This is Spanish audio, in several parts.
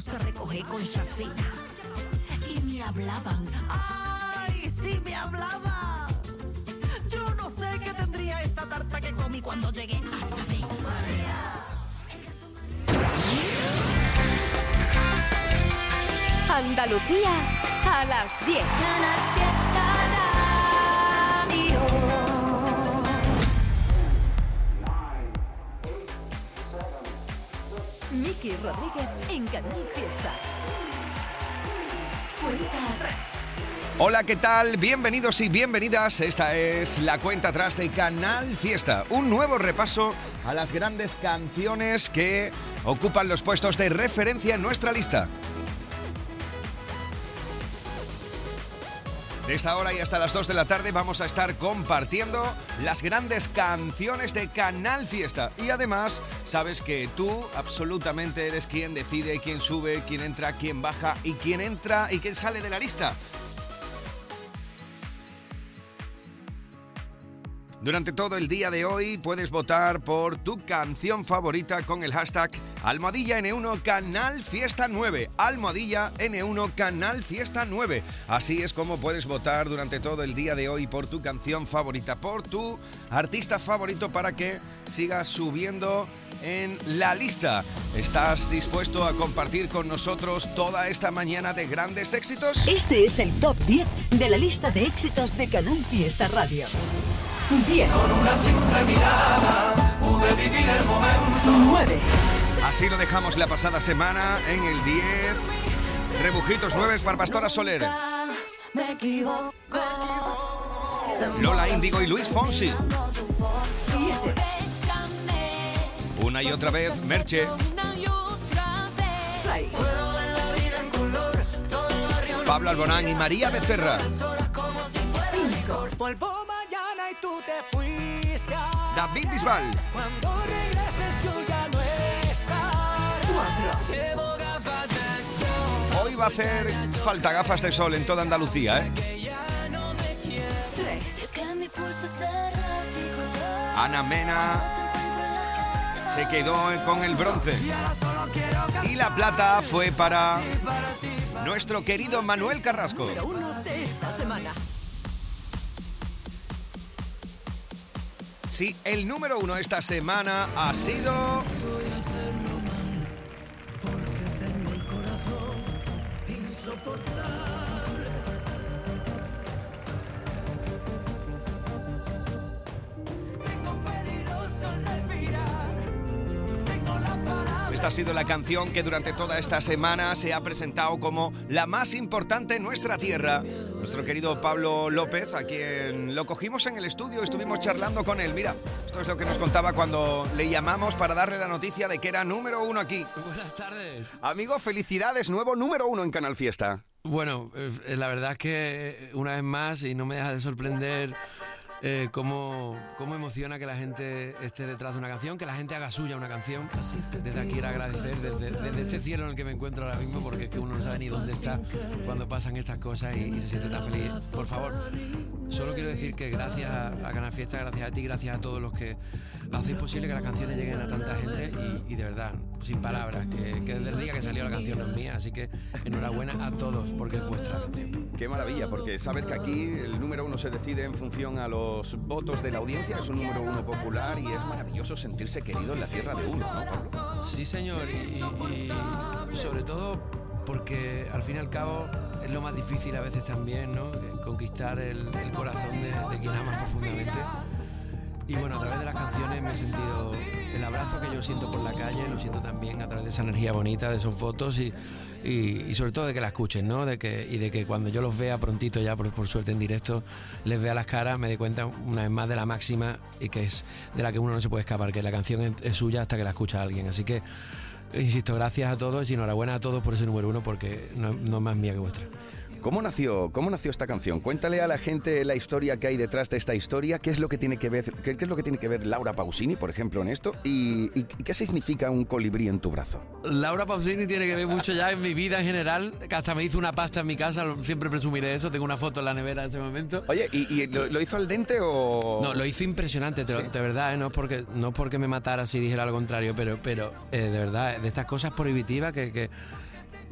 puse a con chafita. Y me hablaban. ¡Ay, sí me hablaban! Yo no sé qué tendría esa tarta que comí cuando llegué a. Andalucía a las 10. Rodríguez en Canal Fiesta. Cuenta atrás. Hola, ¿qué tal? Bienvenidos y bienvenidas. Esta es la cuenta atrás de Canal Fiesta. Un nuevo repaso a las grandes canciones que ocupan los puestos de referencia en nuestra lista. Esta hora y hasta las 2 de la tarde vamos a estar compartiendo las grandes canciones de Canal Fiesta. Y además, sabes que tú absolutamente eres quien decide quién sube, quién entra, quién baja y quién entra y quién sale de la lista. Durante todo el día de hoy puedes votar por tu canción favorita con el hashtag Almohadilla N1 Canal Fiesta 9. Almohadilla N1 Canal Fiesta 9. Así es como puedes votar durante todo el día de hoy por tu canción favorita, por tu artista favorito para que sigas subiendo en la lista. ¿Estás dispuesto a compartir con nosotros toda esta mañana de grandes éxitos? Este es el top 10 de la lista de éxitos de Canal Fiesta Radio. 10. Con una simple mirada pude vivir el momento. 9. Así lo dejamos la pasada semana en el 10. Rebujitos 9 Barbastora Soler. Me equivoco. Lola Índigo y Luis Fonsi. 7. Una y otra vez Merche. 6. Pablo Alborán y María Becerra. 5. Te fuiste. David Bisbal. Cuando regreses yo ya no estaré. 4. Hoy va a hacer falta gafas de sol en toda Andalucía, ¿eh? 3. Ana Mena se quedó con el bronce. Y la plata fue para nuestro querido Manuel Carrasco. Número 1 de esta semana. Sí, el número uno esta semana ha sido... Esta ha sido la canción que durante toda esta semana se ha presentado como la más importante en nuestra tierra. Nuestro querido Pablo López, a quien lo cogimos en el estudio, estuvimos charlando con él. Mira, esto es lo que nos contaba cuando le llamamos para darle la noticia de que era número uno aquí. Buenas tardes. Amigo, felicidades, nuevo número uno en Canal Fiesta. Bueno, eh, la verdad es que una vez más, y no me deja de sorprender eh, cómo, cómo emociona que la gente esté detrás de una canción, que la gente haga suya una canción. Desde aquí quiero agradecer, desde, desde este cielo en el que me encuentro ahora mismo, porque es que uno no sabe ni dónde está cuando pasan estas cosas y, y se siente tan feliz. Por favor, solo quiero decir que gracias a, a Canal Fiesta, gracias a ti, gracias a todos los que hacéis posible que las canciones lleguen a tanta gente y, y de verdad, sin palabras, que, que desde el día que salió la canción no es mía, así que enhorabuena a todos porque es vuestra. Qué maravilla, porque sabes que aquí el número uno se decide en función a los votos de la audiencia, es un número uno popular y es maravilloso sentirse querido en la tierra de uno, ¿no, Pablo? Sí, señor, y sobre todo porque al fin y al cabo es lo más difícil a veces también, ¿no? Que Conquistar el, el corazón de, de quien amas profundamente. Y bueno, a través de las canciones me he sentido el abrazo que yo siento por la calle, lo siento también a través de esa energía bonita, de esos fotos y, y- y sobre todo de que la escuchen, ¿no? De que, y de que cuando yo los vea prontito ya, por, por suerte en directo, les vea las caras, me dé cuenta una vez más de la máxima y que es de la que uno no se puede escapar, que la canción es, es suya hasta que la escucha alguien. Así que, insisto, gracias a todos y enhorabuena a todos por ese número uno porque no, no más mía que vuestra. ¿Cómo nació, ¿Cómo nació esta canción? Cuéntale a la gente la historia que hay detrás de esta historia, qué es lo que tiene que ver, qué, qué es lo que tiene que ver Laura Pausini, por ejemplo, en esto, y, y qué significa un colibrí en tu brazo. Laura Pausini tiene que ver mucho ya en mi vida en general, que hasta me hizo una pasta en mi casa, siempre presumiré eso, tengo una foto en la nevera en ese momento. Oye, ¿y, y lo, lo hizo al dente o...? No, lo hizo impresionante, te de verdad, ¿eh? no, es porque, no es porque me matara si dijera lo contrario, pero, pero eh, de verdad, de estas cosas prohibitivas que, que,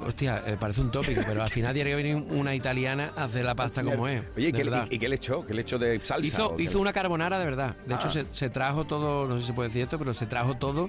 hostia, eh, parece un tópico, pero al final tiene que venir una italiana a hacer la pasta como es. Oye, ¿y qué, verdad. y- y qué le echó? ¿Qué le echó de salsa? Hizo, o qué? hizo una carbonara de verdad. De Ah. hecho, se, se trajo todo, no sé si se puede decir esto, pero se trajo todo,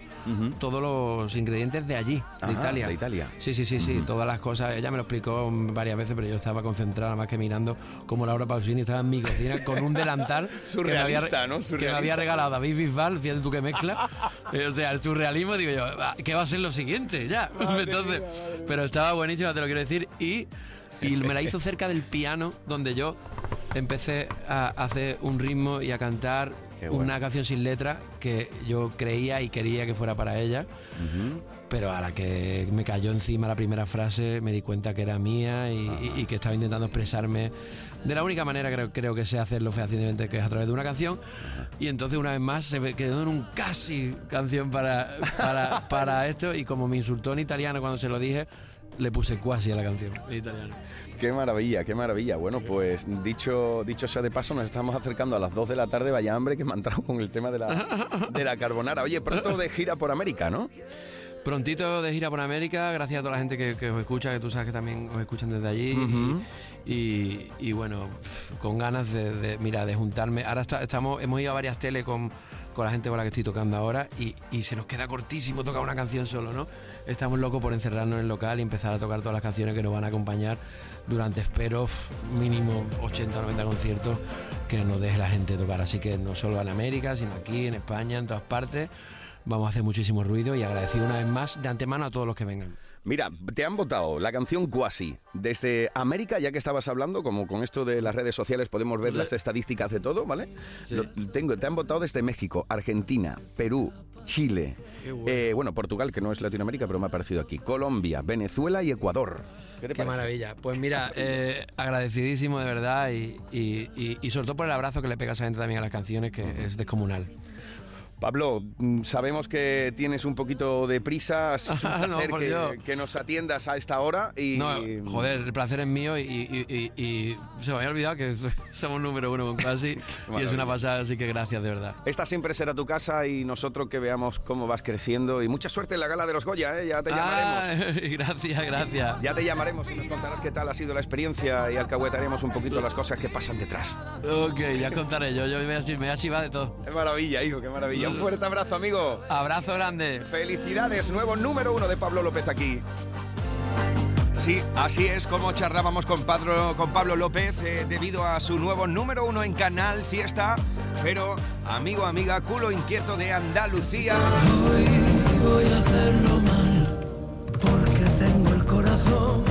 todos los ingredientes de allí, de Ajá, Italia. de Italia. Sí, sí, sí, sí. Todas las cosas. Ella me lo explicó varias veces, pero yo estaba concentrada más que mirando como Laura Pausini estaba en mi cocina con un delantal que me había, que me Surrealista. había regalado David Bisbal, fíjate tú que mezcla. Eh, o sea, el surrealismo, digo yo, "Ah, ¿qué va a ser lo siguiente? Ya. Entonces, pero estaba buenísima, te lo quiero decir. Y, y me la hizo cerca del piano, donde yo empecé a hacer un ritmo y a cantar bueno. una canción sin letra que yo creía y quería que fuera para ella. Pero a la que me cayó encima la primera frase me di cuenta que era mía y, y- y que estaba intentando expresarme de la única manera creo, creo que sé hacerlo fehacientemente, que es a través de una canción. Y entonces una vez más se quedó en un casi canción para, para, para esto y como me insultó en italiano cuando se lo dije, le puse quasi a la canción en italiano. Qué maravilla, qué maravilla. Bueno, pues dicho, dicho sea de paso, nos estamos acercando a las 2 de la tarde. Vaya hambre que me ha entrado con el tema de la, de la carbonara. Oye, pronto de gira por América, ¿no? Prontito de gira por América, gracias a toda la gente que, que os escucha, que tú sabes que también os escuchan desde allí. y, y- y bueno, con ganas de, de- mira, de juntarme. Ahora está- estamos, hemos ido a varias tele con, con la gente con la que estoy tocando ahora y, y se nos queda cortísimo tocar una canción solo, ¿no? Estamos locos por encerrarnos en el local y empezar a tocar todas las canciones que nos van a acompañar durante, espero, mínimo 80 o 90 conciertos que nos deje la gente tocar. Así que no solo en América, sino aquí, en España, en todas partes. Vamos a hacer muchísimo ruido y agradecido una vez más de antemano a todos los que vengan. Mira, te han votado la canción Quasi desde América, ya que estabas hablando, como con esto de las redes sociales podemos ver las estadísticas de todo, ¿vale? Sí. Lo- tengo, te han votado desde México, Argentina, Perú, Chile, bueno. eh, bueno, Portugal, que no es Latinoamérica, pero me ha aparecido aquí, Colombia, Venezuela y Ecuador. ¿Qué te Qué parece? maravilla. Pues mira, eh, agradecidísimo de verdad y, y- y- y sobre todo por el abrazo que le pega a esa gente también a las canciones, que es descomunal. Pablo, mm, sabemos que tienes un poquito de prisa, es un No, placer por que, nos atiendas a esta hora y... No, joder, el placer es mío y, y- y- y se me había olvidado que somos número uno con casi y es una pasada, así que gracias de verdad. Esta siempre será tu casa y nosotros que veamos cómo vas creciendo y mucha suerte en la gala de los Goya, ¿eh? ya te llamaremos. Ah, gracias, gracias. Ya te llamaremos y nos contarás qué tal ha sido la experiencia y alcahuetaremos un poquito las cosas que pasan detrás. Ok, ya contaré yo, yo me voy a, me voy a chivar de todo. Qué maravilla, hijo, qué maravilla. Un fuerte abrazo, amigo. Abrazo grande. Felicidades, nuevo número uno de Pablo López aquí. Sí, así es como charlábamos con, Pablo- con Pablo López eh, debido a su nuevo número uno en Canal Fiesta. Pero, amigo, amiga, culo inquieto de Andalucía. Voy a hacerlo mal porque tengo el corazón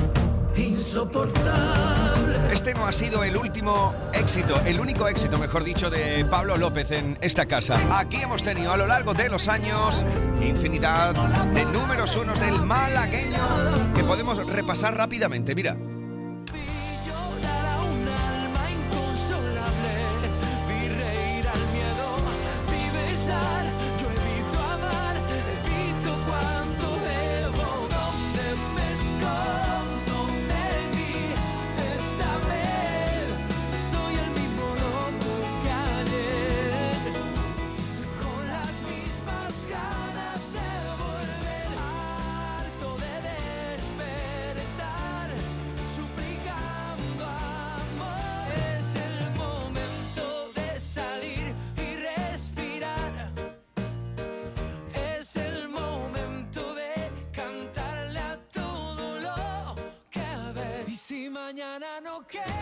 insoportable. Este no ha sido el último éxito, el único éxito, mejor dicho, de Pablo López en esta casa. Aquí hemos tenido a lo largo de los años infinidad de números unos del malagueño que podemos repasar rápidamente. Mira. Mañana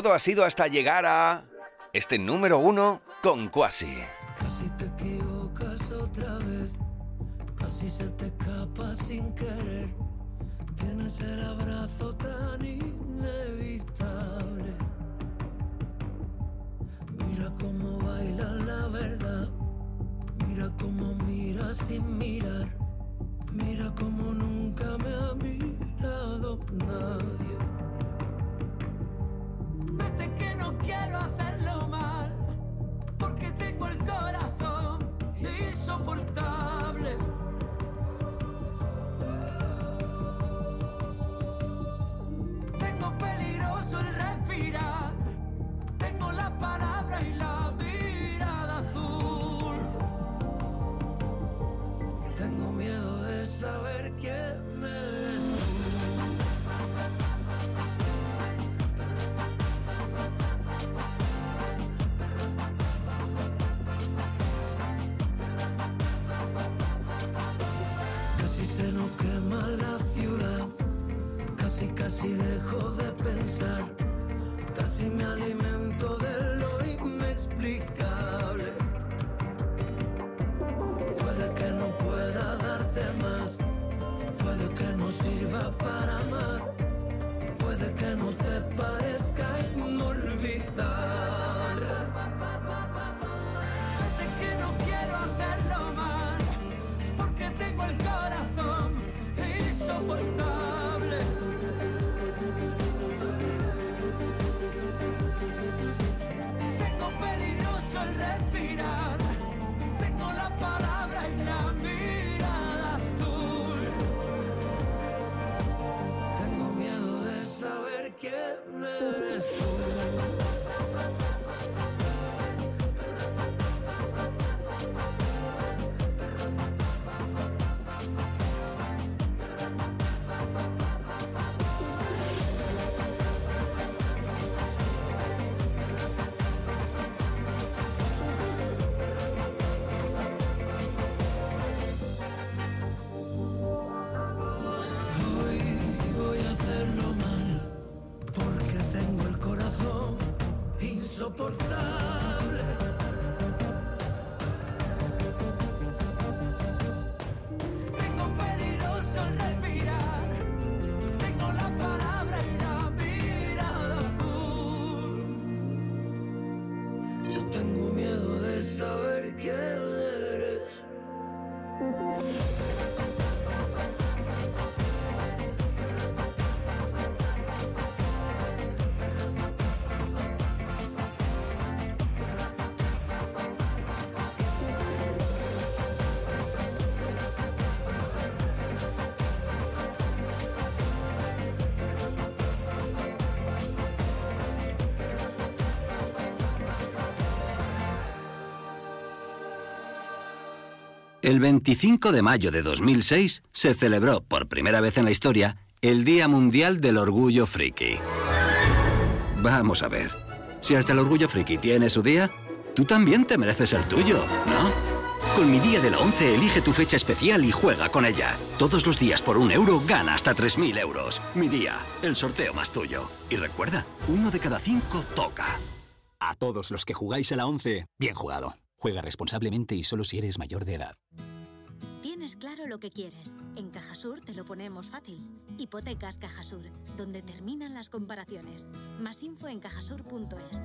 Todo ha sido hasta llegar a este número uno con Quasi. Respirar, tengo la palabra y la mirada insoportable. El 25 de mayo de 2006 se celebró por primera vez en la historia el Día Mundial del Orgullo Friki. Vamos a ver, si hasta el Orgullo Friki tiene su día, tú también te mereces el tuyo, ¿no? Con mi día de la 11 elige tu fecha especial y juega con ella. Todos los días por un euro gana hasta 3.000 euros. Mi día, el sorteo más tuyo. Y recuerda, uno de cada cinco toca. A todos los que jugáis a la 11, bien jugado. Juega responsablemente y solo si eres mayor de edad. Tienes claro lo que quieres. En Cajasur te lo ponemos fácil. Hipotecas Cajasur, donde terminan las comparaciones. Más info en cajasur.es.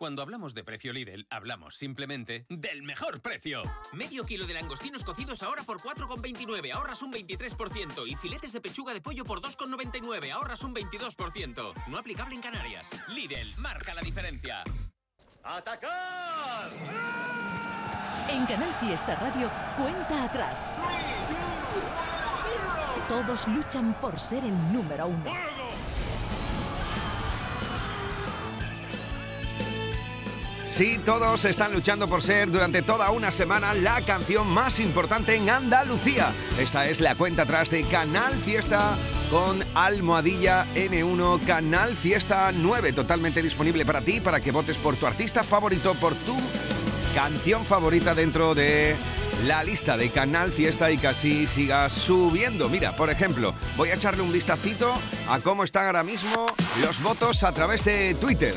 Cuando hablamos de precio Lidl, hablamos simplemente del mejor precio. Medio kilo de langostinos cocidos ahora por 4,29, ahorras un 23%. Y filetes de pechuga de pollo por 2,99, ahorras un 22%. No aplicable en Canarias. Lidl, marca la diferencia. ¡Atacar! En Canal Fiesta Radio, cuenta atrás. Todos luchan por ser el número uno. Sí, todos están luchando por ser durante toda una semana la canción más importante en Andalucía. Esta es la cuenta atrás de Canal Fiesta con Almohadilla N1 Canal Fiesta 9, totalmente disponible para ti, para que votes por tu artista favorito, por tu canción favorita dentro de la lista de Canal Fiesta y que así siga subiendo. Mira, por ejemplo, voy a echarle un vistacito a cómo están ahora mismo los votos a través de Twitter.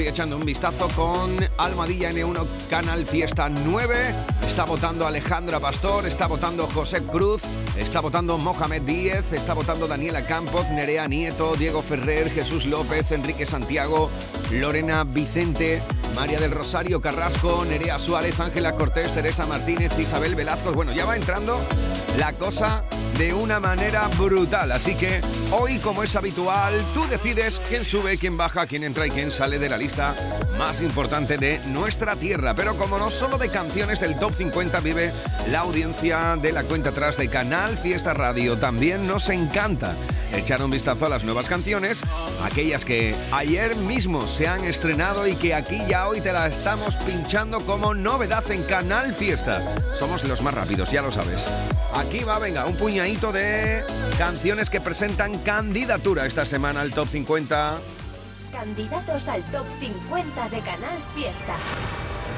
Estoy echando un vistazo con Almadilla N1 Canal Fiesta 9. Está votando Alejandra Pastor, está votando José Cruz, está votando Mohamed Díez, está votando Daniela Campos, Nerea Nieto, Diego Ferrer, Jesús López, Enrique Santiago, Lorena Vicente, María del Rosario Carrasco, Nerea Suárez, Ángela Cortés, Teresa Martínez, Isabel Velazco. Bueno, ya va entrando la cosa de una manera brutal. Así que hoy, como es habitual, tú decides quién sube, quién baja, quién entra y quién sale de la lista más importante de nuestra tierra. Pero como no solo de canciones del Top 50 vive la audiencia de la cuenta atrás de Canal Fiesta Radio, también nos encanta echar un vistazo a las nuevas canciones, aquellas que ayer mismo se han estrenado y que aquí ya hoy te la estamos pinchando como novedad en Canal Fiesta. Somos los más rápidos, ya lo sabes. Aquí va, venga, un puñadito de canciones que presentan candidatura esta semana al Top 50. Candidatos al Top 50 de Canal Fiesta.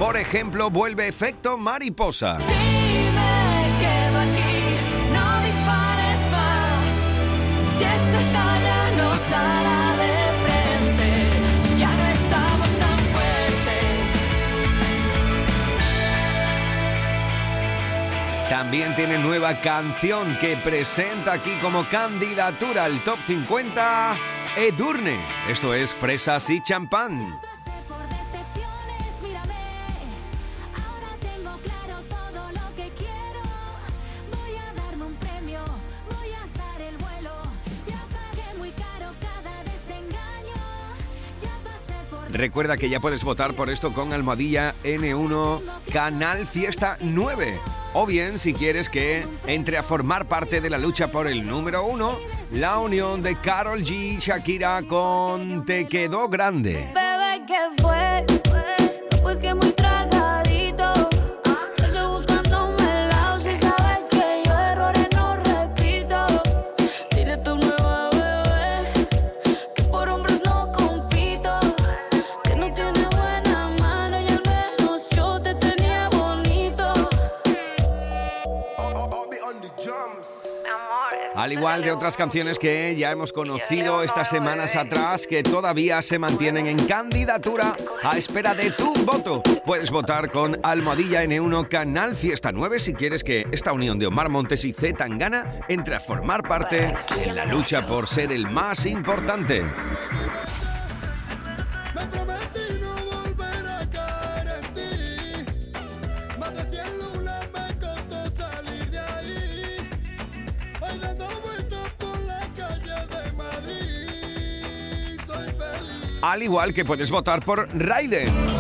Por ejemplo, vuelve Efecto Mariposa. Si me quedo aquí, no dispares más. Si esto estalla, nos dará de También tiene nueva canción que presenta aquí como candidatura al Top 50 Edurne. Esto es Fresas y Champán. Recuerda que ya puedes votar por esto con Almohadilla N1 Canal Fiesta 9. O bien, si quieres que entre a formar parte de la lucha por el número uno, la unión de Carol G Shakira con Te quedó grande. Bebé, ¿qué fue? Pues que. Al igual de otras canciones que ya hemos conocido estas semanas atrás que todavía se mantienen en candidatura a espera de tu voto. Puedes votar con Almohadilla N1 Canal Fiesta 9 si quieres que esta unión de Omar Montes y Z Tangana entre a formar parte en la lucha por ser el más importante. Al igual que puedes votar por Raiden.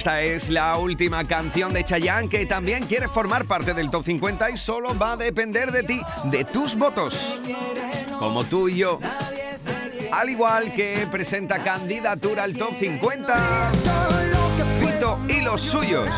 Esta es la última canción de Chayanne que también quiere formar parte del Top 50 y solo va a depender de ti, de tus votos. Como tú y yo. Al igual que presenta candidatura al Top 50, Fito y los suyos.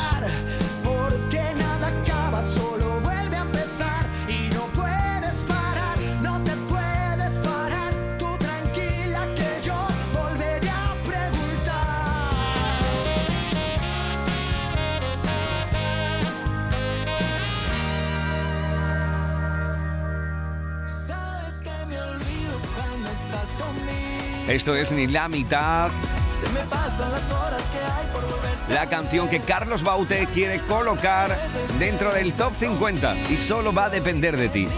Esto es ni la mitad. Se me pasan las horas que hay por. La canción que Carlos Baute quiere colocar dentro del top 50 y solo va a depender de ti.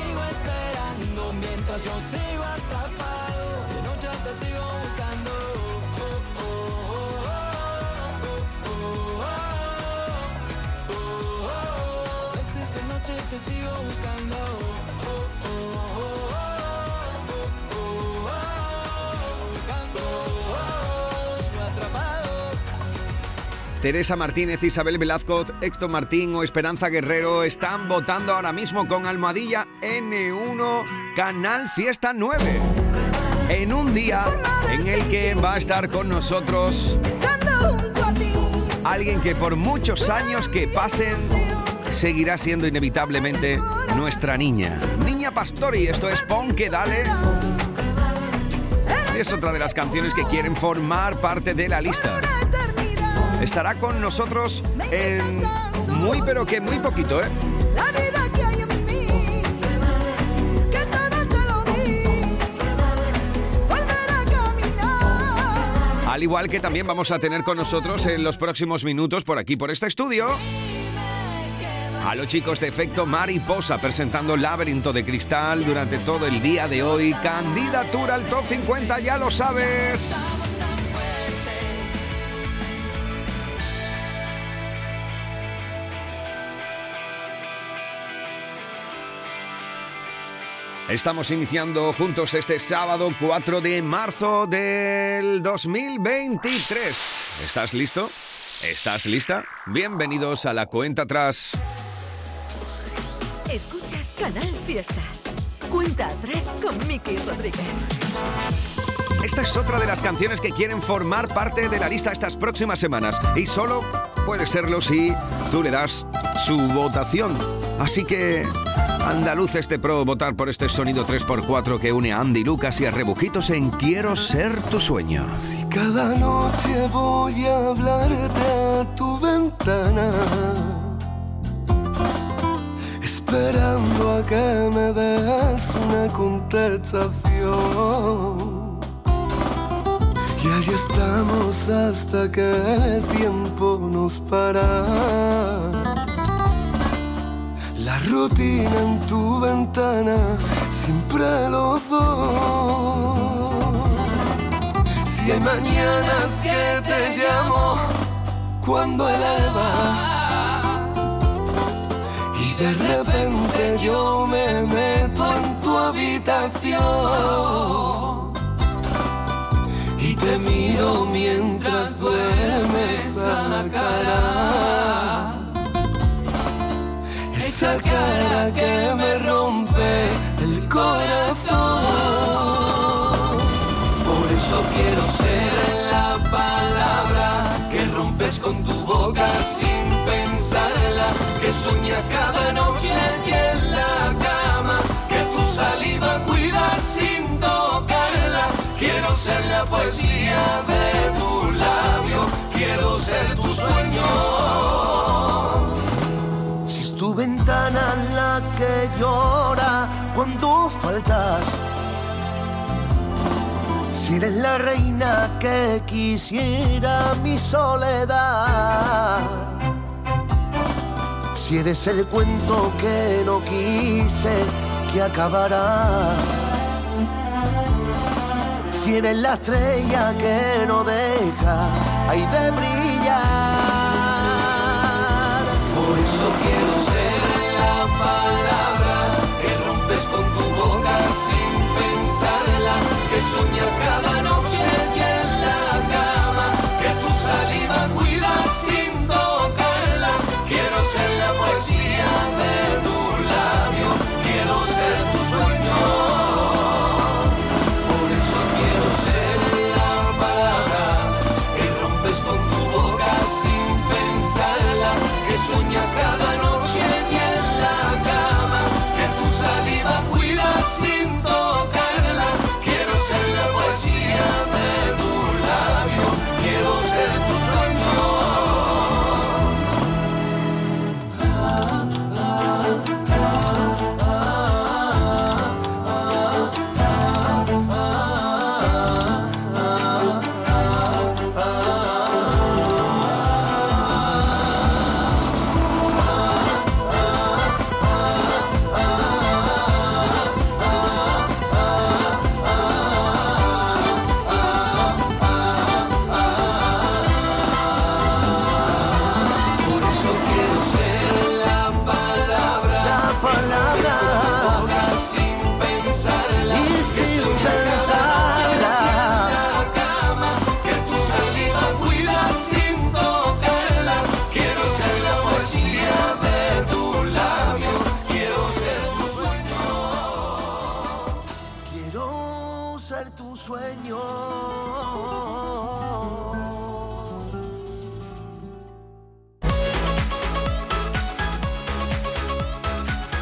Te sigo buscando. Teresa Martínez, Isabel Velázquez, Héctor Martín o Esperanza Guerrero están votando ahora mismo con Almohadilla N1 Canal Fiesta 9. En un día en el que va a estar con nosotros alguien que por muchos años que pasen seguirá siendo inevitablemente nuestra niña. Niña Pastori, esto es Pon que dale. Es otra de las canciones que quieren formar parte de la lista estará con nosotros en muy pero que muy poquito, ¿eh? Al igual que también vamos a tener con nosotros en los próximos minutos por aquí, por este estudio, a los chicos de Efecto Mariposa presentando Laberinto de Cristal durante todo el día de hoy. Candidatura al Top 50, ya lo sabes. Estamos iniciando juntos este sábado 4 de marzo del 2023. ¿Estás listo? ¿Estás lista? Bienvenidos a la cuenta atrás. Escuchas Canal Fiesta. Cuenta atrás con Miki Rodríguez. Esta es otra de las canciones que quieren formar parte de la lista estas próximas semanas. Y solo puede serlo si tú le das su votación. Así que, Andaluces te pro votar por este sonido 3x4 que une a Andy Lucas y a Rebujitos en Quiero ser tu sueño. Si cada noche voy a hablarte a tu ventana, esperando a que me des una contestación. Y ahí estamos hasta que el tiempo nos para. Rutina en tu ventana, siempre los dos. Si hay mañanas que te llamo cuando el alba y de repente yo me meto en tu habitación y te miro mientras duermes a la cara. Esa cara que me rompe el corazón. Por eso quiero ser la palabra que rompes con tu boca sin pensarla, que sueñas cada noche cuando faltas. Si eres la reina que quisiera mi soledad. Si eres el cuento que no quise que acabará. Si eres la estrella que no deja ahí de brillar. Por eso quiero ser la palabra pensarla, que sueñas cada noche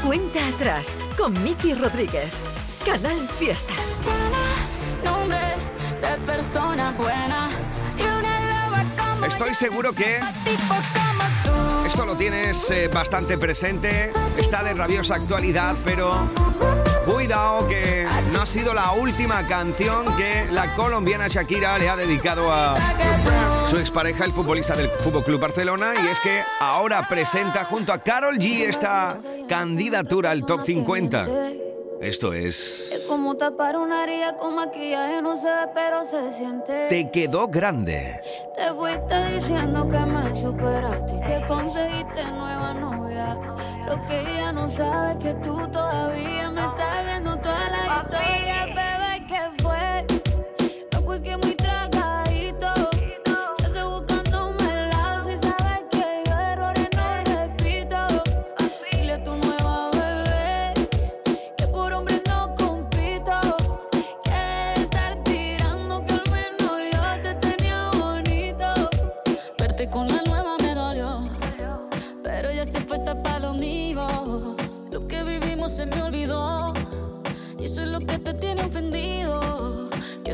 Cuenta atrás con Miki Rodríguez. Canal Fiesta. Estoy seguro que esto lo tienes eh, bastante presente, está de rabiosa actualidad, pero cuidado que no ha sido la última canción que la colombiana Shakira le ha dedicado a su expareja, el futbolista del Fútbol Club Barcelona, y es que ahora presenta junto a Carol G esta candidatura al top 50. Esto es Es como tapar una herida con maquillaje, no se ve, pero se siente. Te quedó grande. Te fuiste diciendo que me superaste y que conseguiste nueva novia. Lo que ella no sabe es que tú todavía me estás viendo toda la historia, bebé, ¿qué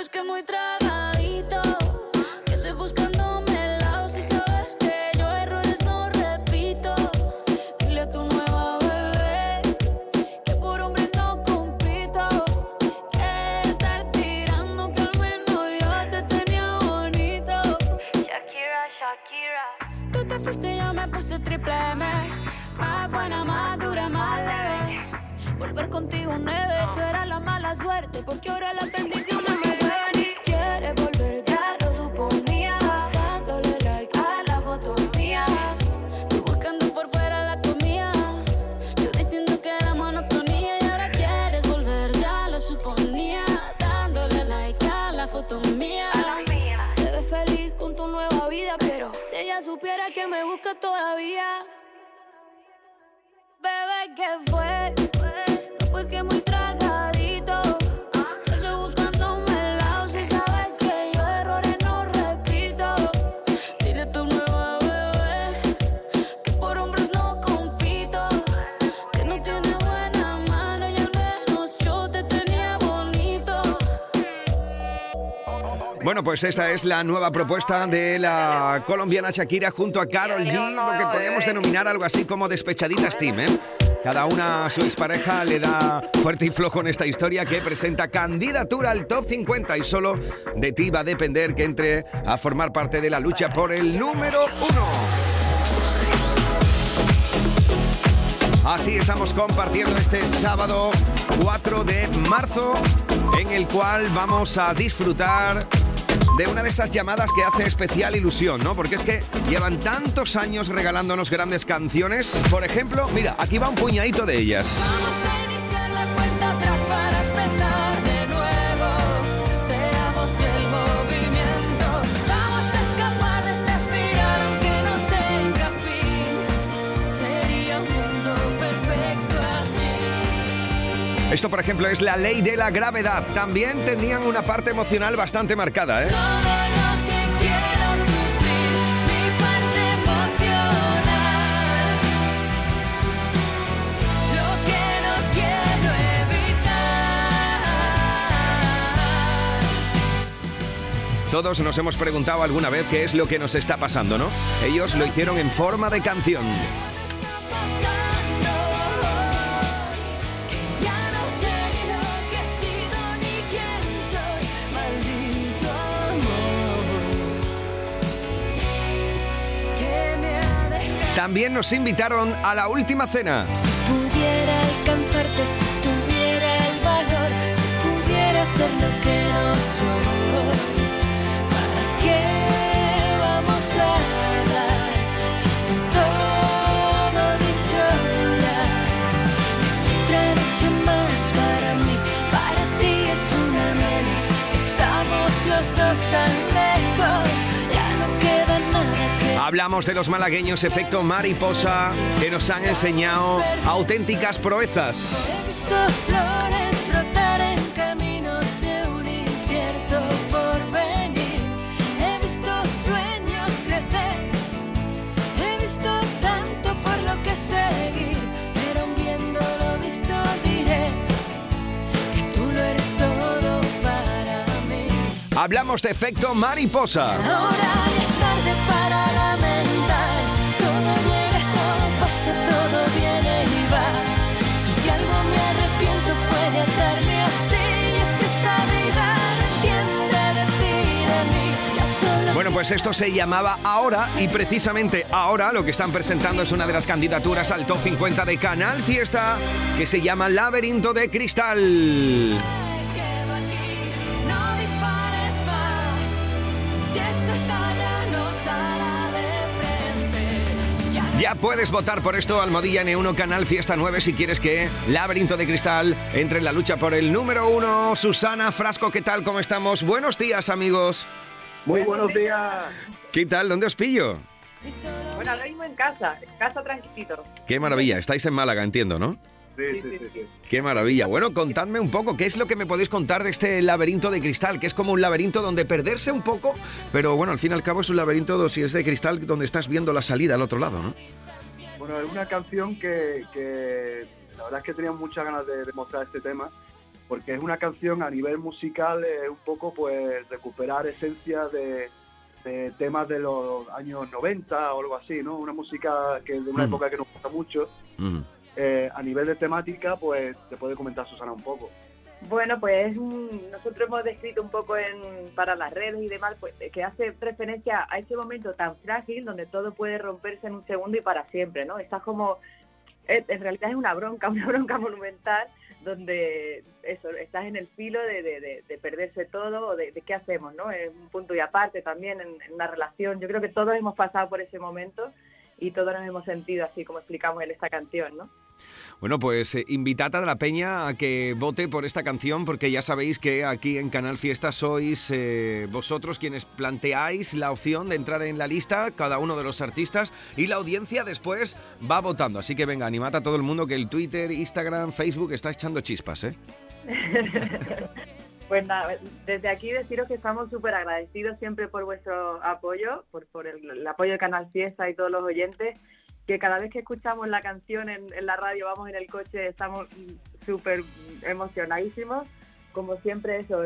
Pues que muy tragadito. Que estoy buscándome el lado si sabes que yo errores no repito. Dile a tu nueva bebé que por hombre no compito. Que estar tirando que al menos yo te tenía bonito. Shakira, Shakira. Tú te fuiste y yo me puse triple M. Más buena, más dura, más leve. Volver contigo nueve, tú eras la mala suerte, porque ahora las bendiciones me todavía. Bebé, ¿qué fue? Bueno, pues esta es la nueva propuesta de la colombiana Shakira junto a Carol G, lo que podemos denominar algo así como despechaditas team, ¿eh? Cada una a su expareja le da fuerte y flojo en esta historia que presenta candidatura al top 50 y solo de ti va a depender que entre a formar parte de la lucha por el número uno. Así estamos compartiendo este sábado 4 de marzo en el cual vamos a disfrutar de una de esas llamadas que hace especial ilusión, ¿no? Porque es que llevan tantos años regalándonos grandes canciones. Por ejemplo, mira, aquí va un puñadito de ellas. Esto, por ejemplo, es la ley de la gravedad. También tenían una parte emocional bastante marcada, ¿eh? Todos nos hemos preguntado alguna vez qué es lo que nos está pasando, ¿no? Ellos lo hicieron en forma de canción. También nos invitaron a la última cena. Pudiera alcanzar que si tuviera el valor, si pudiera ser lo que no soy, ¿para qué vamos a hablar si está todo dicho ya? Es otra noche más para mí, para ti es una menos. Estamos los dos tan Hablamos de los malagueños efecto mariposa que nos han enseñado auténticas proezas. He visto flores brotar en caminos de un incierto porvenir. He visto sueños crecer. He visto tanto por lo que seguir. Pero viendo lo visto diré que tú lo eres todo para mí. Hablamos de efecto mariposa. Ahora pues esto se llamaba Ahora y precisamente ahora lo que están presentando es una de las candidaturas al top 50 de Canal Fiesta que se llama Laberinto de Cristal. Ya puedes votar por esto, Almohadilla N1 Canal Fiesta 9, si quieres que Laberinto de Cristal entre en la lucha por el número uno. Susana Frasco, ¿qué tal? ¿Cómo estamos? Buenos días, amigos. Muy buenos días. ¿Qué tal? ¿Dónde os pillo? Bueno, ahora mismo en casa, en casa tranquilito. Qué maravilla, estáis en Málaga, entiendo, ¿no? Sí, sí, sí. Qué maravilla. Bueno, contadme un poco, ¿qué es lo que me podéis contar de este laberinto de cristal? Que es como un laberinto donde perderse un poco, pero bueno, al fin y al cabo es un laberinto, si es de cristal, donde estás viendo la salida al otro lado, ¿no? Bueno, es una canción que, que la verdad es que tenía muchas ganas de demostrar este tema, porque es una canción a nivel musical, es un poco pues recuperar esencia de, de temas de los años 90 o algo así, ¿no? Una música que de una Mm. época que nos gusta mucho. Ujú. Eh, a nivel de temática, pues te puede comentar Susana un poco. Bueno, pues nosotros hemos descrito un poco en, para las redes y demás, pues que hace referencia a ese momento tan frágil donde todo puede romperse en un segundo y para siempre, ¿no? Estás como, eh, en realidad es una bronca, una bronca monumental donde eso, estás en el filo de, de- de- de perderse todo o de, de qué hacemos, ¿no? Es un punto y aparte también en, en una relación. Yo creo que todos hemos pasado por ese momento y todos nos hemos sentido así como explicamos en esta canción, ¿no? Bueno, pues eh, invitad a la peña a que vote por esta canción porque ya sabéis que aquí en Canal Fiesta sois eh, vosotros quienes planteáis la opción de entrar en la lista, cada uno de los artistas, y la audiencia después va votando. Así que venga, animad a todo el mundo que el Twitter, Instagram, Facebook está echando chispas, ¿eh? Pues nada, desde aquí deciros que estamos súper agradecidos siempre por vuestro apoyo, por, el, el apoyo de Canal Fiesta y todos los oyentes, que cada vez que escuchamos la canción en, en la radio, vamos en el coche, estamos súper emocionadísimos. Como siempre, eso,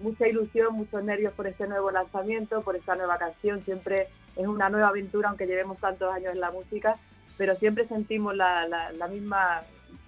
mucha ilusión, muchos nervios por este nuevo lanzamiento, por esta nueva canción. Siempre es una nueva aventura, aunque llevemos tantos años en la música, pero siempre sentimos la, la- la misma,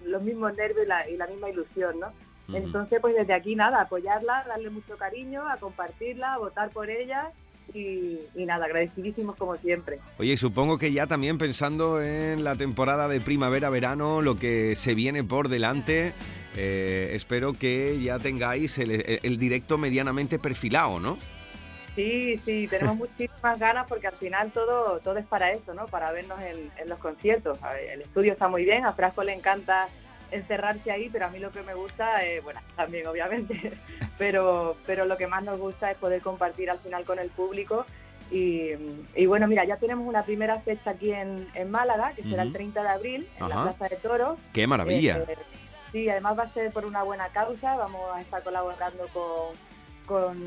los mismos nervios y la, y la misma ilusión, ¿no? Entonces, pues desde aquí nada, apoyarla, darle mucho cariño, a compartirla, a votar por ella y, y nada, agradecidísimos como siempre. Oye, y supongo que ya también pensando en la temporada de primavera-verano, lo que se viene por delante, eh, espero que ya tengáis el, directo medianamente perfilado, ¿no? Sí, sí, tenemos muchísimas ganas porque al final todo, todo es para eso, ¿no? Para vernos en, en los conciertos. Ver, el estudio está muy bien, a Frasco le encanta encerrarse ahí, pero a mí lo que me gusta, eh, bueno, también obviamente, pero, pero lo que más nos gusta es poder compartir al final con el público. Y, y bueno, mira, ya tenemos una primera fecha aquí en, en Málaga, que será el Ujú. 30 de abril, en Ajá. la Plaza de Toros. ¡Qué maravilla! Eh, sí, además va a ser por una buena causa. Vamos a estar colaborando con, con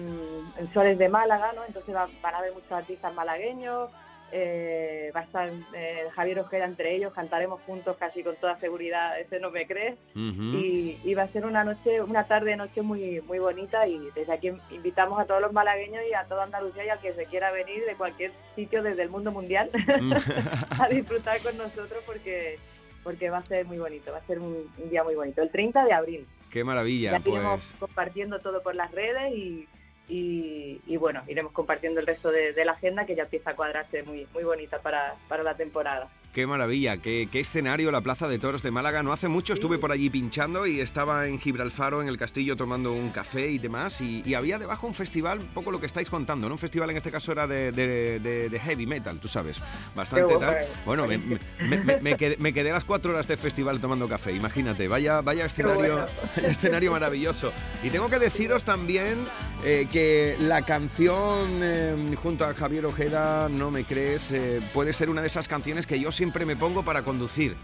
el Soles de Málaga, ¿no? Entonces va- van a haber muchos artistas malagueños. Eh, va a estar eh, Javier Ojeda entre ellos. Cantaremos juntos casi con toda seguridad. Ese no me crees. Y, y va a ser una noche, una tarde noche muy muy bonita y desde aquí invitamos a todos los malagueños y a toda Andalucía y al que se quiera venir de cualquier sitio desde el mundo mundial a disfrutar con nosotros porque porque va a ser muy bonito, va a ser un, un día muy bonito. El 30 de abril. ¡Qué maravilla! ya Pues compartiendo todo por las redes y, y, y bueno, iremos compartiendo el resto de, la agenda que ya empieza a cuadrarse muy, muy bonita para, para la temporada. Qué maravilla, qué, qué escenario la Plaza de Toros de Málaga. No hace mucho estuve por allí pinchando y estaba en Gibralfaro, en el castillo, tomando un café y demás. Y, y había debajo un festival, un poco lo que estáis contando, ¿no? Un festival en este caso era de, de- de- de heavy metal, tú sabes. Bastante tal. bueno. Me, me- me- quedé, me quedé las cuatro horas de festival tomando café, imagínate. Vaya, vaya escenario, bueno. escenario maravilloso. Y tengo que deciros también eh, que la canción eh, junto a Javier Ojeda, No me crees, eh, puede ser una de esas canciones que yo siempre me pongo para conducir.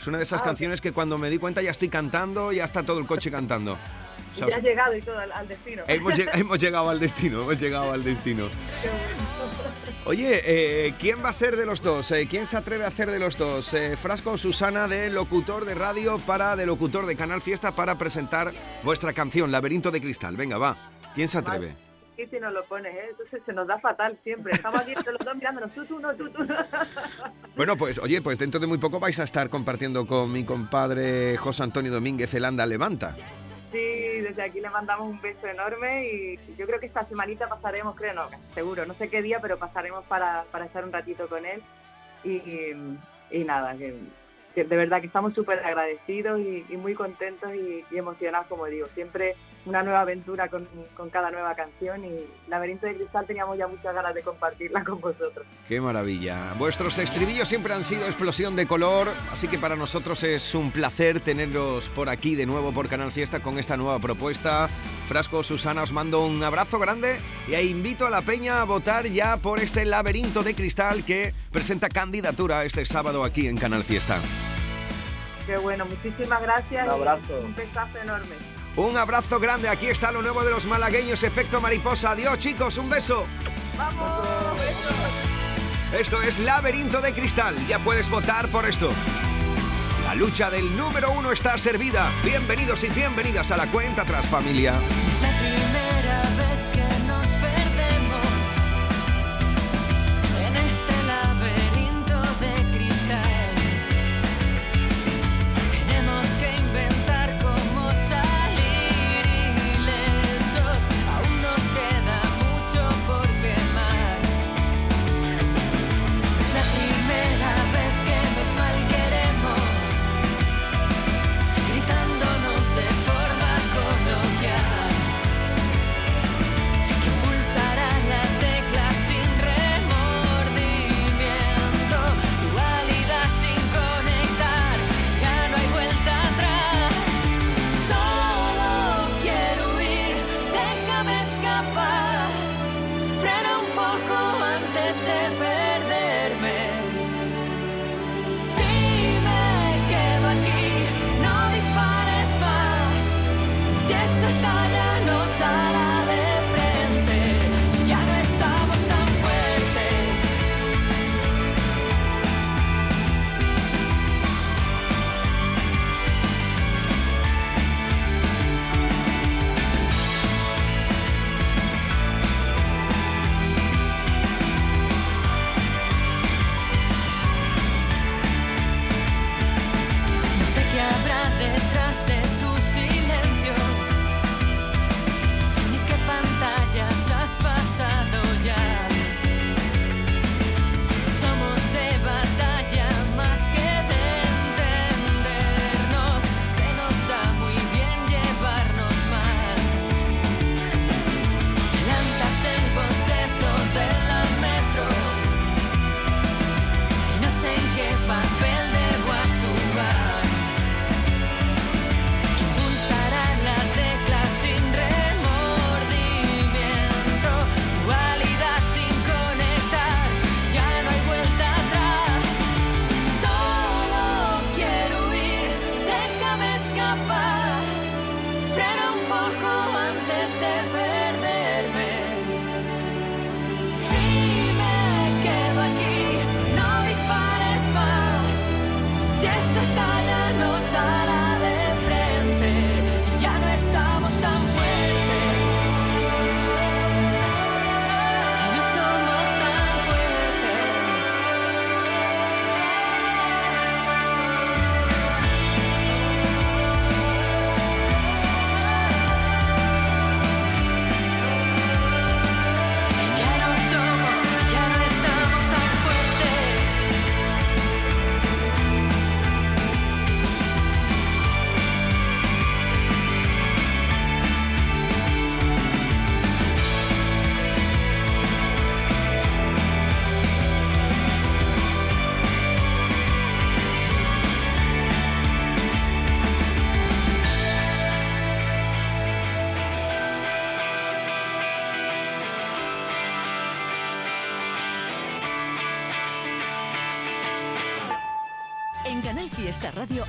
Es una de esas Ah, canciones que cuando me di cuenta ya estoy cantando, ya está todo el coche cantando. Ya has llegado y todo al, al destino. Hemos, lleg- hemos llegado al destino, hemos llegado al destino. Oye, eh, ¿quién va a ser de los dos? Eh, ¿Quién se atreve a hacer de los dos? Eh, Frasco o Susana de locutor de radio para de locutor de Canal Fiesta para presentar vuestra canción Laberinto de Cristal. Venga, va. ¿Quién se atreve? Si nos lo pones, ¿eh? Entonces se nos da fatal siempre. Estamos aquí los dos mirándonos, tú, tú, no, tú, tú. no. Bueno, pues oye, pues dentro de muy poco vais a estar compartiendo con mi compadre José Antonio Domínguez el Anda Levanta. Sí, desde aquí le mandamos un beso enorme y yo creo que esta semanita pasaremos, creo, no, seguro, no sé qué día, pero pasaremos para, para estar un ratito con él. Y, y nada, que, de verdad que estamos súper agradecidos y, muy contentos y, emocionados, como digo. Siempre una nueva aventura con, con cada nueva canción y Laberinto de Cristal teníamos ya muchas ganas de compartirla con vosotros. Qué maravilla. Vuestros estribillos siempre han sido explosión de color, así que para nosotros es un placer tenerlos por aquí de nuevo por Canal Fiesta con esta nueva propuesta. Frasco, Susana, os mando un abrazo grande y e invito a la peña a votar ya por este laberinto de cristal que presenta candidatura este sábado aquí en Canal Fiesta. Qué bueno, muchísimas gracias Un y abrazo. un besazo enorme. Un abrazo grande, aquí está lo nuevo de los malagueños, efecto mariposa. Adiós chicos, un beso. ¡Vamos! besos. Esto es Laberinto de Cristal. Ya puedes votar por esto. La lucha del número uno está servida. Bienvenidos y bienvenidas a la cuenta tras familia.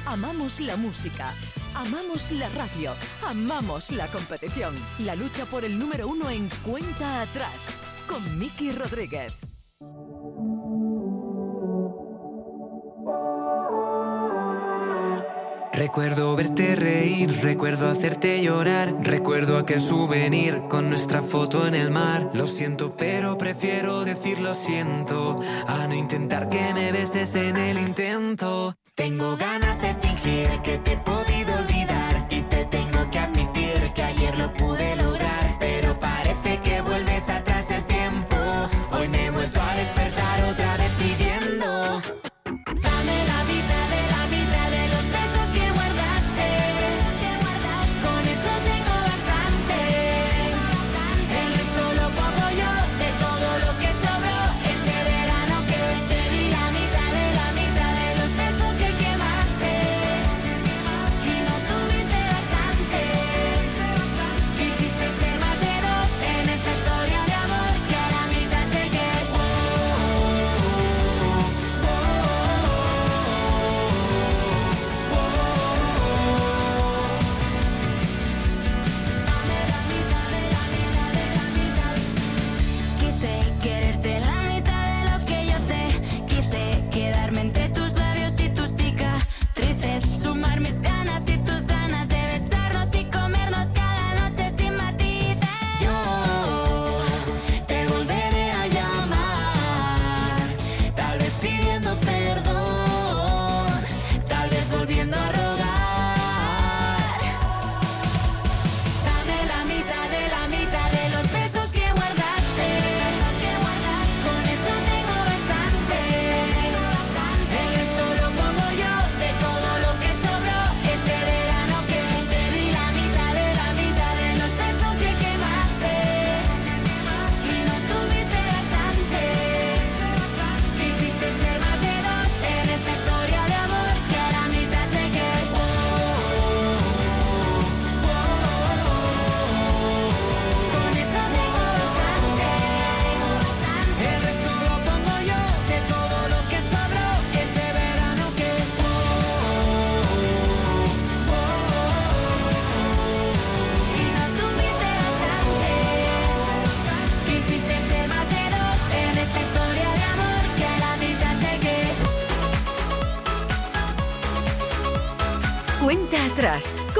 Amamos la música, amamos la radio, amamos la competición. La lucha por el número uno en cuenta atrás con Miki Rodríguez. Recuerdo verte reír, recuerdo hacerte llorar, recuerdo aquel souvenir con nuestra foto en el mar. Lo siento, pero prefiero decir lo siento, a no intentar que me beses en el intento. Tengo ganas de fingir que te he podido olvidar y te tengo que admitir que ayer lo pude lograr, pero parece que vuelves atrás el tiempo.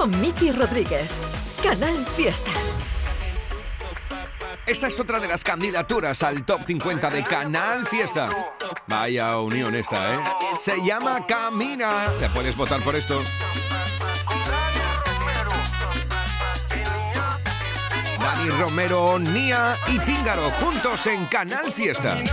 con Miki Rodríguez. Canal Fiesta. Esta es otra de las candidaturas al top 50 de Canal Fiesta. Vaya unión esta, ¿eh? Se llama Camina. Te puedes votar por esto. Dani Romero, Nia y Tíngaro juntos en Canal Fiesta.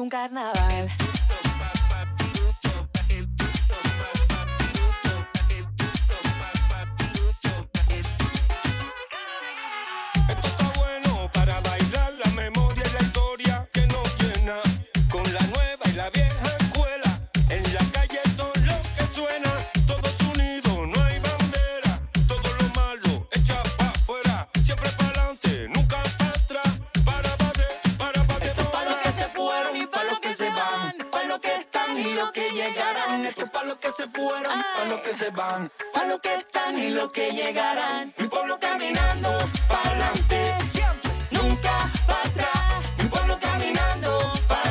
un carnaval. Se fueron, pa' los que se van, pa' los que están y los que llegarán. Mi pueblo caminando para adelante, siempre, nunca para atrás. Mi pueblo caminando para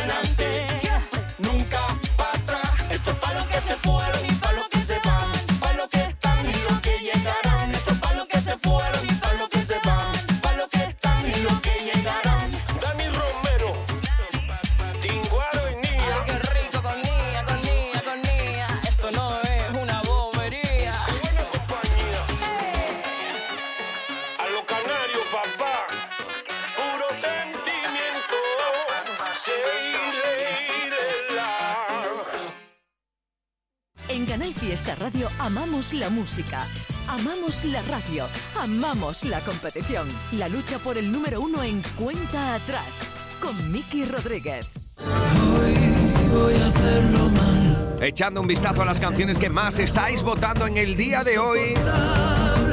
Fiesta Radio amamos la música, amamos la radio, amamos la competición. La lucha por el número uno en cuenta atrás con Miki Rodríguez. Voy a hacerlo mal. Echando un vistazo a las canciones que más estáis votando en el día de hoy.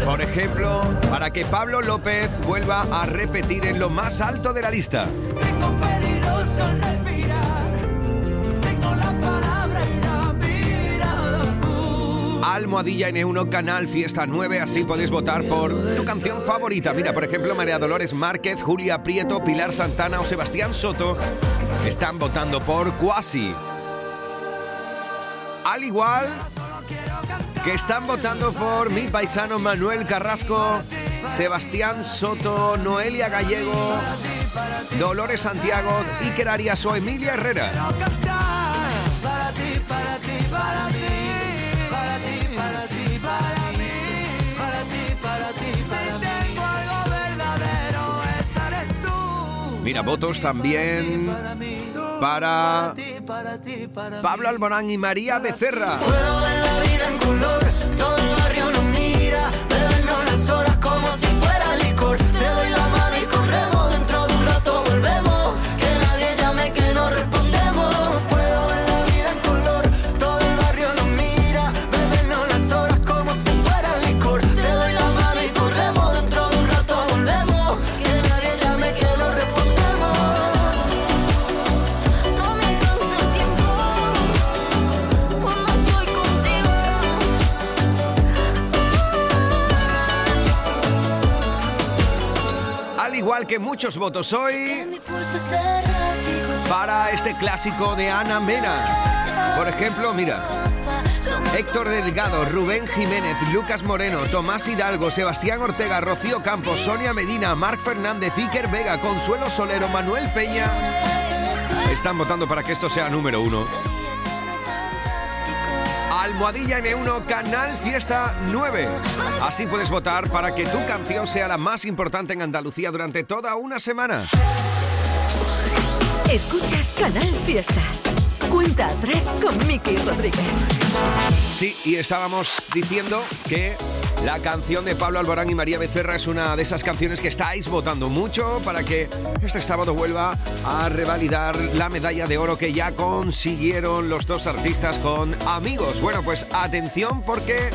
Por ejemplo, para que Pablo López vuelva a repetir en lo más alto de la lista. Tengo peligroso Almohadilla N1 Canal Fiesta 9, así podéis votar por tu canción favorita. Mira, por ejemplo, María Dolores Márquez, Julia Prieto, Pilar Santana o Sebastián Soto están votando por Quasi. Al igual que están votando por mi paisano Manuel Carrasco, Sebastián Soto, Noelia Gallego, Dolores Santiago, Iker Arias o Emilia Herrera. Para ti, para ti, para ti. Para ti, para ti, para mí. Para ti, para ti, para mí. Tengo algo verdadero, esa eres tú. Mira, votos también para Para ti, para Pablo Alborán y María Becerra. Puedo ver la vida en color, Que muchos votos hoy para este clásico de Ana Mena. Por ejemplo, mira, Héctor Delgado, Rubén Jiménez, Lucas Moreno, Tomás Hidalgo, Sebastián Ortega, Rocío Campos, Sonia Medina, Marc Fernández, Iker Vega, Consuelo Solero, Manuel Peña. Están votando para que esto sea número uno. Almohadilla N1 Canal Fiesta 9. Así puedes votar para que tu canción sea la más importante en Andalucía durante toda una semana. Escuchas Canal Fiesta. Cuenta atrás con Miki Rodríguez. Sí, y estábamos diciendo que la canción de Pablo Alborán y María Becerra es una de esas canciones que estáis votando mucho para que este sábado vuelva a revalidar la medalla de oro que ya consiguieron los dos artistas con Amigos. Bueno, pues atención porque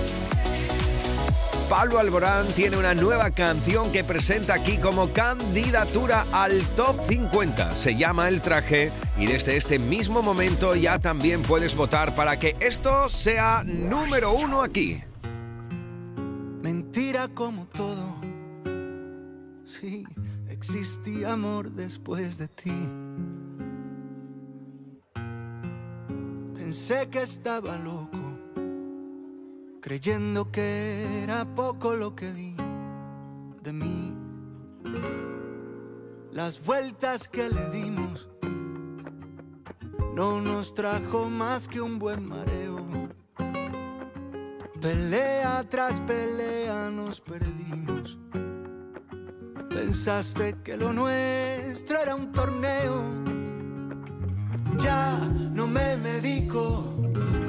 Pablo Alborán tiene una nueva canción que presenta aquí como candidatura al top 50. Se llama El traje y desde este mismo momento ya también puedes votar para que esto sea número uno aquí. Mentira como todo. Sí, existía amor después de ti. Pensé que estaba loco, creyendo que era poco lo que di de mí. Las vueltas que le dimos no nos trajo más que un buen mareo. Pelea tras pelea nos perdimos. Pensaste que lo nuestro era un torneo. Ya no me medico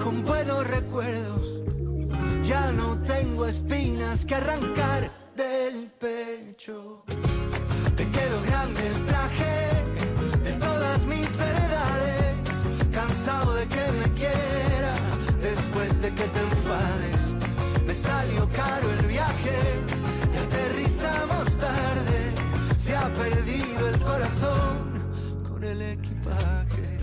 con buenos recuerdos. Ya no tengo espinas que arrancar del pecho. Te quedó grande el traje de todas mis verdades. Cansado el viaje y aterrizamos tarde. Se ha perdido el corazón con el equipaje.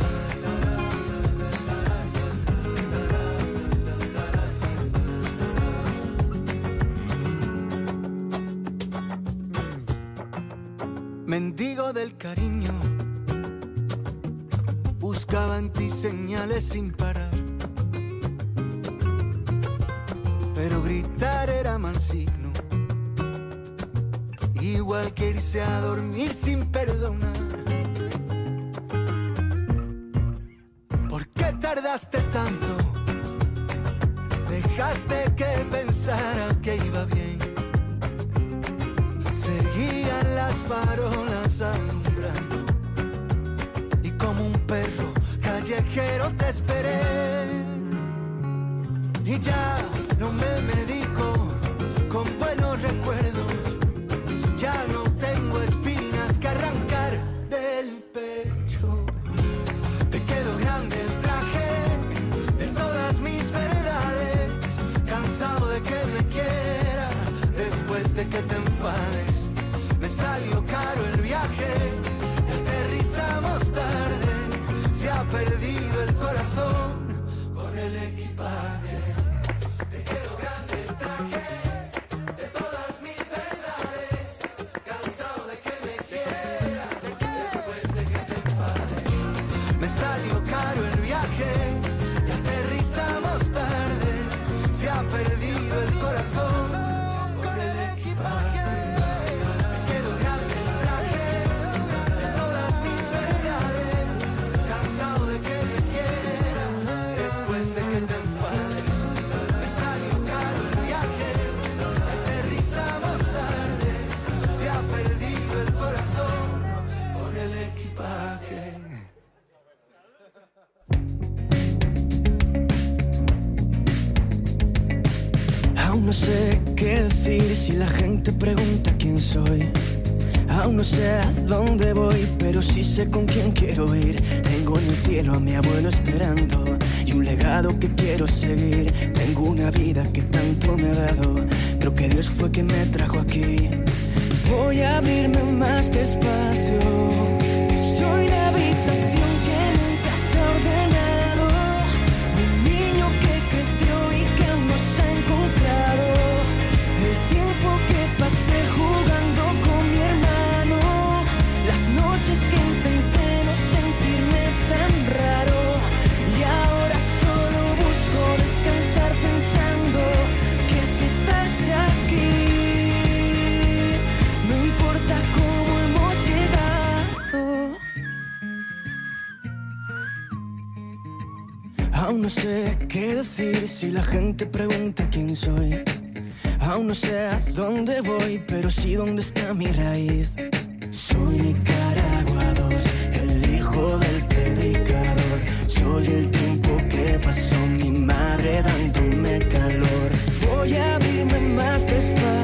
Mendigo del cariño, buscaba en ti señales sin parar Pero gritar era mal signo. Igual que irse a dormir sin perdonar. ¿Por qué tardaste tanto? Dejaste que pensara que iba bien. Seguían las farolas alumbrando. Y como un perro callejero te esperé. Y ya no me medico con si la gente pregunta quién soy. Aún no sé a dónde voy, pero sí sé con quién quiero ir. Tengo en el cielo a mi abuelo esperando y un legado que quiero seguir. Tengo una vida que tanto me ha dado. Creo que Dios fue quien me trajo aquí. Voy a abrirme más despacio. Soy la habitación Aún no sé qué decir si la gente pregunta quién soy. Aún no sé a dónde voy, pero sí dónde está mi raíz. Soy Nicaragua 2, el hijo del predicador. Soy el tiempo que pasó mi madre dándome calor. Voy a abrirme más despacio.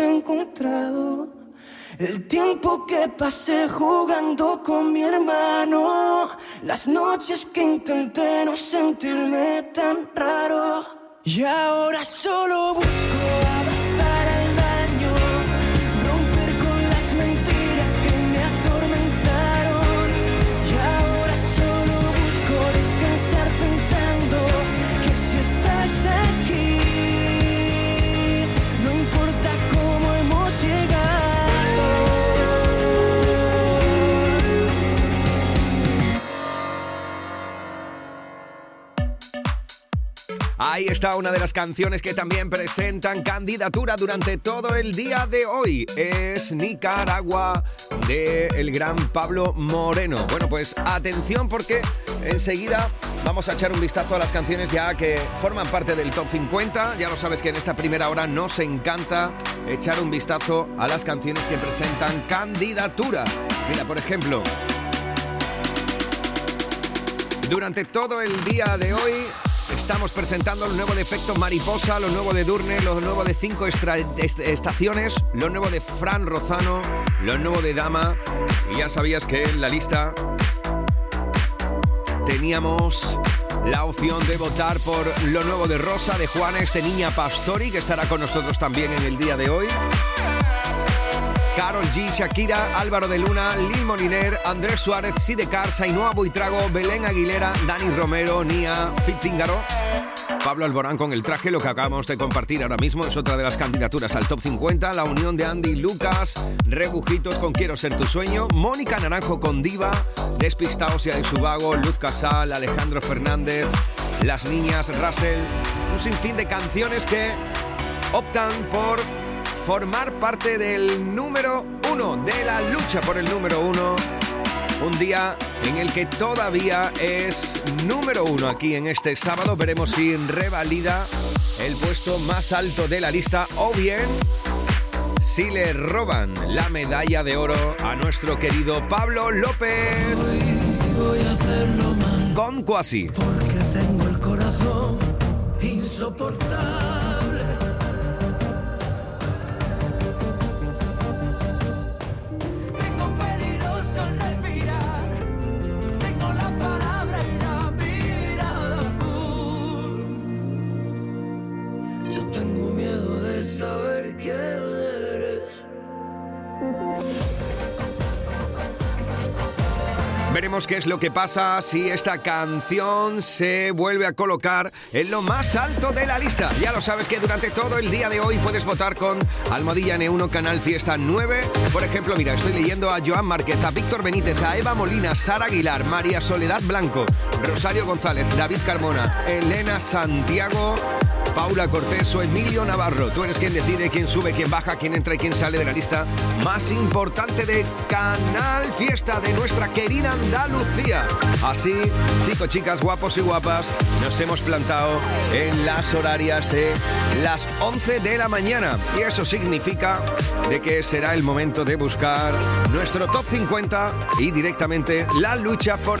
Encontrado. El tiempo que pasé jugando con mi hermano, las noches que intenté no sentirme tan raro. Y ahora solo busco Ahí está una de las canciones que también presentan candidatura durante todo el día de hoy. Es Nicaragua de el gran Pablo Moreno. Bueno, pues atención porque enseguida vamos a echar un vistazo a las canciones ya que forman parte del top 50. Ya lo sabes que en esta primera hora nos encanta echar un vistazo a las canciones que presentan candidatura. Mira, por ejemplo, durante todo el día de hoy estamos presentando lo nuevo de Efecto Mariposa, lo nuevo de Durne, lo nuevo de Cinco Estaciones, lo nuevo de Fran Rozano, lo nuevo de Dama. Y ya sabías que en la lista teníamos la opción de votar por lo nuevo de Rosa, de Juanes, de Niña Pastori, que estará con nosotros también en el día de hoy. Carol G, Shakira, Álvaro de Luna, Lil Moliner, Andrés Suárez, Sidecar, Ainhoa Buitrago, Belén Aguilera, Dani Romero, Nia, Fitzíngaro, Pablo Alborán con el traje, lo que acabamos de compartir ahora mismo es otra de las candidaturas al top 50, la unión de Andy y Lucas, Rebujitos con Quiero ser tu sueño, Mónica Naranjo con Diva, Despistados y de Subago, Luz Casal, Alejandro Fernández, Las Niñas, Russell, un sinfín de canciones que optan por formar parte del número uno, de la lucha por el número uno. Un día en el que todavía es número uno aquí en este sábado. Veremos si revalida el puesto más alto de la lista o bien si le roban la medalla de oro a nuestro querido Pablo López. Voy a hacerlo mal Con Quasi. porque tengo el corazón insoportable. Veremos qué es lo que pasa si esta canción se vuelve a colocar en lo más alto de la lista. Ya lo sabes que durante todo el día de hoy puedes votar con Almohadilla N1 Canal Fiesta 9. Por ejemplo, mira, estoy leyendo a Joan Márquez, a Víctor Benítez, a Eva Molina, Sara Aguilar, María Soledad Blanco, Rosario González, David Carmona, Elena Santiago. Paula Cortés o Emilio Navarro. Tú eres quien decide quién sube, quién baja, quién entra y quién sale de la lista más importante de Canal Fiesta de nuestra querida Andalucía. Así, chicos, chicas, guapos y guapas, nos hemos plantado en las horarias de las 11 de la mañana. Y eso significa de que será el momento de buscar nuestro top 50 y directamente la lucha por